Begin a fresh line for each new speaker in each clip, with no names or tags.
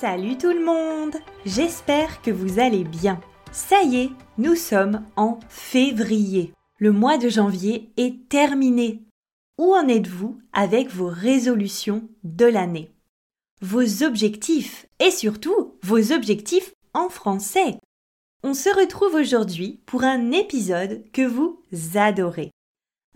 Salut tout le monde J'espère que vous allez bien. Ça y est, nous sommes en février. Le mois de janvier est terminé. Où en êtes-vous avec vos résolutions de l'année? Vos objectifs et surtout vos objectifs en français. On se retrouve aujourd'hui pour un épisode que vous adorez.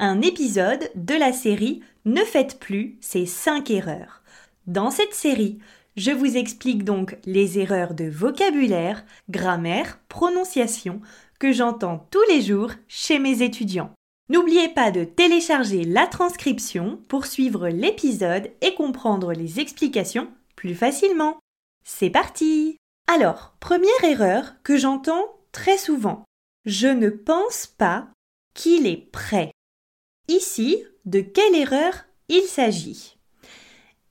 Un épisode de la série Ne faites plus ces 5 erreurs. Dans cette série, je vous explique donc les erreurs de vocabulaire, grammaire, prononciation que j'entends tous les jours chez mes étudiants. N'oubliez pas de télécharger la transcription pour suivre l'épisode et comprendre les explications plus facilement. C'est parti Alors, première erreur que j'entends très souvent. Je ne pense pas qu'il est prêt. Ici, de quelle erreur il s'agit?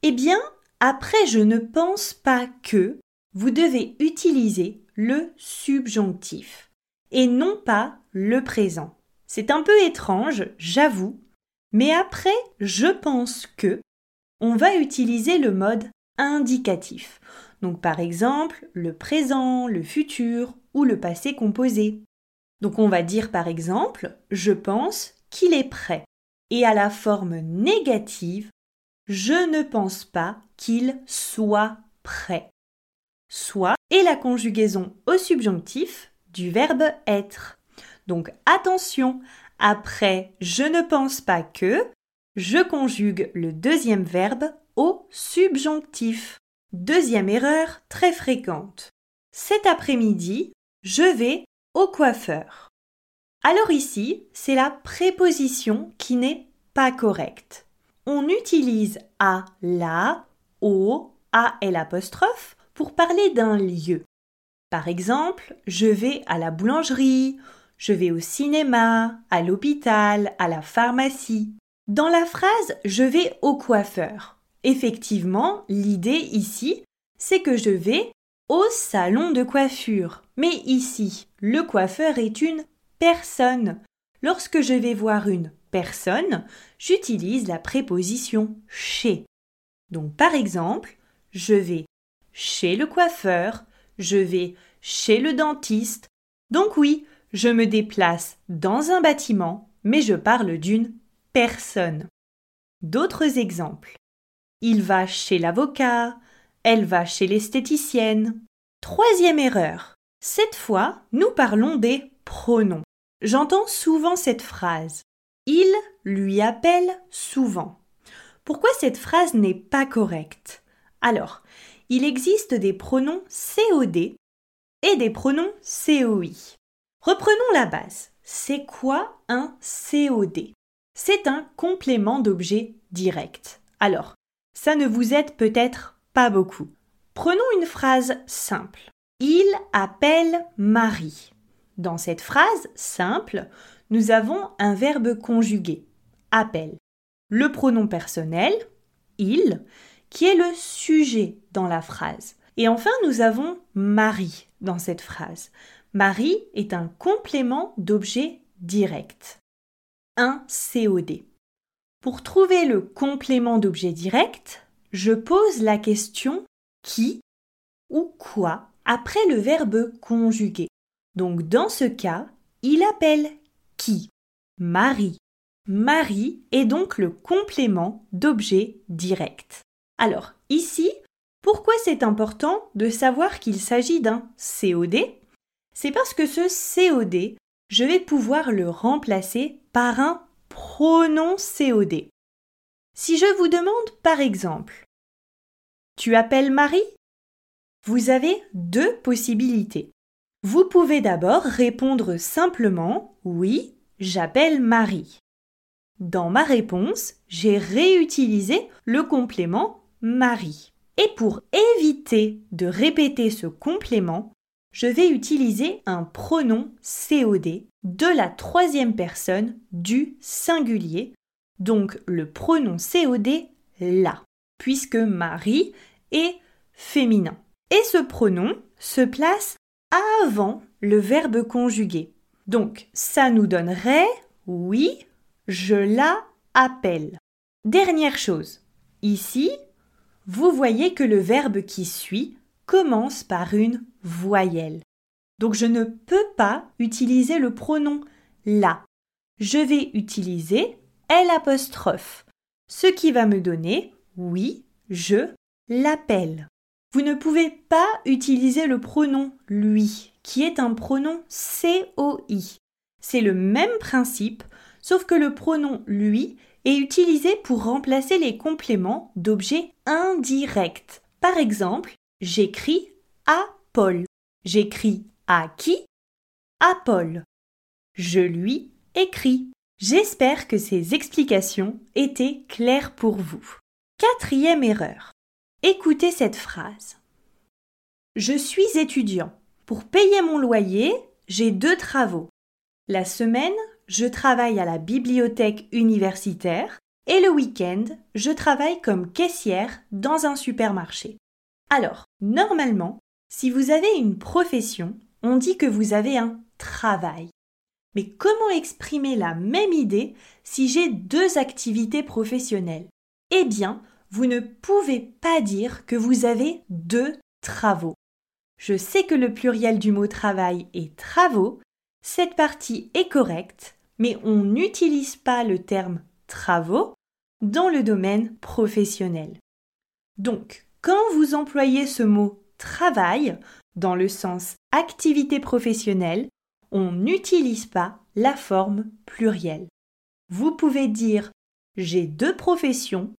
Eh bien, après je ne pense pas que, vous devez utiliser le subjonctif et non pas le présent. C'est un peu étrange, j'avoue, mais après je pense que, on va utiliser le mode indicatif. Donc par exemple le présent, le futur ou le passé composé. Donc on va dire par exemple je pense qu'il est prêt. Et à la forme négative, je ne pense pas qu'il soit prêt. Soit est la conjugaison au subjonctif du verbe être. Donc attention, après je ne pense pas que, je conjugue le deuxième verbe au subjonctif. Deuxième erreur très fréquente. Cet après-midi, je vais au coiffeur. Alors ici, c'est la préposition qui n'est pas correcte on utilise à la, au, à et l'apostrophe pour parler d'un lieu. Par exemple, je vais à la boulangerie, je vais au cinéma, à l'hôpital, à la pharmacie. Dans la phrase je vais au coiffeur, effectivement, l'idée ici, c'est que je vais au salon de coiffure. Mais ici, le coiffeur est une personne. Lorsque je vais voir une personne, j'utilise la préposition chez. Donc par exemple, je vais chez le coiffeur, je vais chez le dentiste. Donc oui, je me déplace dans un bâtiment, mais je parle d'une personne. D'autres exemples. Il va chez l'avocat, elle va chez l'esthéticienne. Troisième erreur. Cette fois, nous parlons des pronoms. J'entends souvent cette phrase. Il lui appelle souvent. Pourquoi cette phrase n'est pas correcte? Alors, il existe des pronoms COD et des pronoms COI. Reprenons la base. C'est quoi un COD C'est un complément d'objet direct. Alors, ça ne vous aide peut-être pas beaucoup. Prenons une phrase simple. Il appelle Marie. Dans cette phrase simple, nous avons un verbe conjugué, appelle. Le pronom personnel, il, qui est le sujet dans la phrase. Et enfin, nous avons Marie dans cette phrase. Marie est un complément d'objet direct. Un COD. Pour trouver le complément d'objet direct, je pose la question qui ou quoi après le verbe conjugué. Donc dans ce cas, il appelle qui Marie. Marie est donc le complément d'objet direct. Alors, ici, Pourquoi c'est important de savoir qu'il s'agit d'un COD C'est parce que ce COD, je vais pouvoir le remplacer par un pronom COD. Si je vous demande par exemple Tu appelles Marie? Vous avez deux possibilités. Vous pouvez d'abord répondre simplement Oui, j'appelle Marie. Dans ma réponse, j'ai réutilisé le complément Marie. Et pour éviter de répéter ce complément, je vais utiliser un pronom COD de la troisième personne du singulier, donc le pronom COD là, puisque Marie est féminin. Et ce pronom se place avant le verbe conjugué. Donc ça nous donnerait oui, je la appelle. Dernière chose, ici, vous voyez que le verbe qui suit commence par une voyelle. Donc je ne peux pas utiliser le pronom la. Je vais utiliser L ce qui va me donner oui, je l'appelle. Vous ne pouvez pas utiliser le pronom lui, qui est un pronom COI. C'est le même principe, sauf que le pronom lui est utilisé pour remplacer les compléments d'objets indirects. Par exemple, j'écris à Paul. J'écris à qui? À Paul. Je lui écris. J'espère que ces explications étaient claires pour vous. Quatrième erreur. Écoutez cette phrase. Je suis étudiant. Pour payer mon loyer, j'ai deux travaux. La semaine, je travaille à la bibliothèque universitaire et le week-end, je travaille comme caissière dans un supermarché. Alors, normalement, si vous avez une profession, on dit que vous avez un travail. Mais comment exprimer la même idée si j'ai deux activités professionnelles? Eh bien, vous ne pouvez pas dire que vous avez deux travaux. Je sais que le pluriel du mot travail est travaux, cette partie est correcte, mais on n'utilise pas le terme travaux dans le domaine professionnel. Donc, quand vous employez ce mot travail dans le sens activité professionnelle, on n'utilise pas la forme plurielle. Vous pouvez dire j'ai deux professions,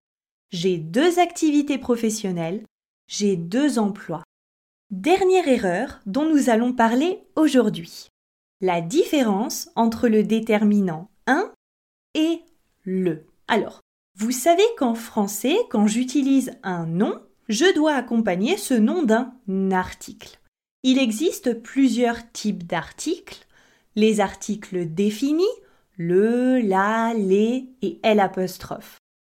j'ai deux activités professionnelles, j'ai deux emplois. Dernière erreur dont nous allons parler aujourd'hui. La différence entre le déterminant un et le. Alors, vous savez qu'en français, quand j'utilise un nom, je dois accompagner ce nom d'un article. Il existe plusieurs types d'articles. Les articles définis, le, la, les et L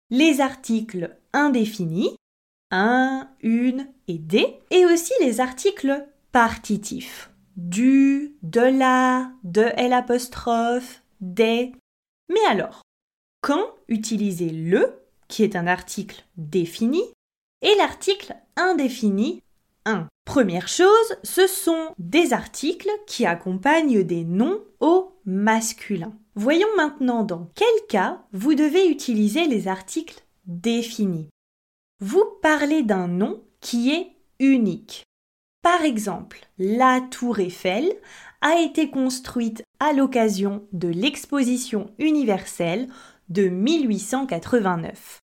Les articles indéfinis, un, une et des. Et aussi les articles partitifs, du, de la, de L des. Mais alors, quand utiliser le, qui est un article défini, et l'article indéfini Première chose, ce sont des articles qui accompagnent des noms au masculin. Voyons maintenant dans quel cas vous devez utiliser les articles définis. Vous parlez d'un nom qui est unique. Par exemple, la tour Eiffel a été construite à l'occasion de l'exposition universelle de 1889.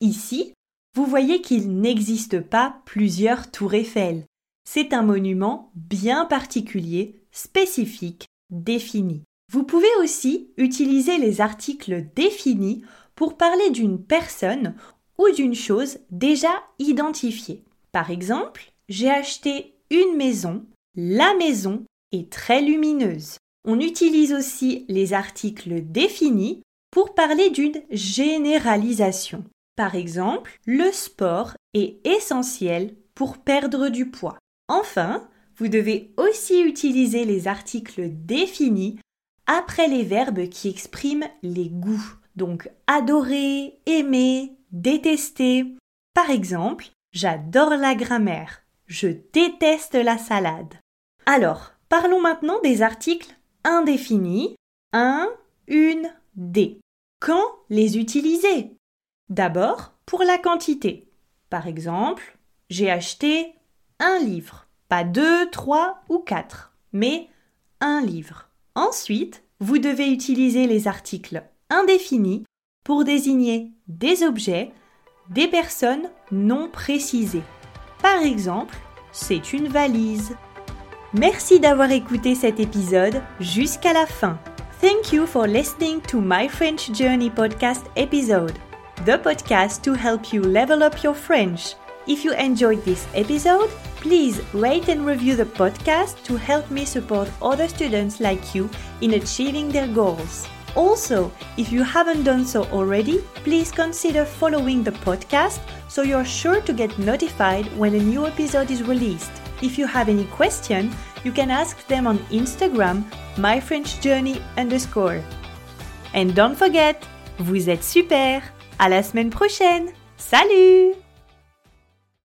Ici, vous voyez qu'il n'existe pas plusieurs tours Eiffel. C'est un monument bien particulier, spécifique, défini. Vous pouvez aussi utiliser les articles définis pour parler d'une personne ou d'une chose déjà identifiée. Par exemple, j'ai acheté une maison, la maison est très lumineuse. On utilise aussi les articles définis pour parler d'une généralisation. Par exemple, le sport est essentiel pour perdre du poids. Enfin, vous devez aussi utiliser les articles définis après les verbes qui expriment les goûts. Donc adorer, aimer, détester. Par exemple, j'adore la grammaire. Je déteste la salade. Alors, parlons maintenant des articles indéfinis. Un, une, des. Quand les utiliser? D'abord, pour la quantité. Par exemple, j'ai acheté un livre. Pas deux, trois ou quatre, mais un livre. Ensuite, vous devez utiliser les articles indéfinis pour désigner des objets, des personnes non précisées. Par exemple, c'est une valise. Merci d'avoir écouté cet épisode jusqu'à la fin. Thank you for listening to my French Journey podcast episode, the podcast to help you level up your French. If you enjoyed this episode, please rate and review the podcast to help me support other students like you in achieving their goals. Also, if you haven't done so already, please consider following the podcast so you're sure to get notified when a new episode is released. If you have any question, you can ask them on Instagram, myfrenchjourney underscore. And don't forget, vous êtes super! À la semaine prochaine! Salut!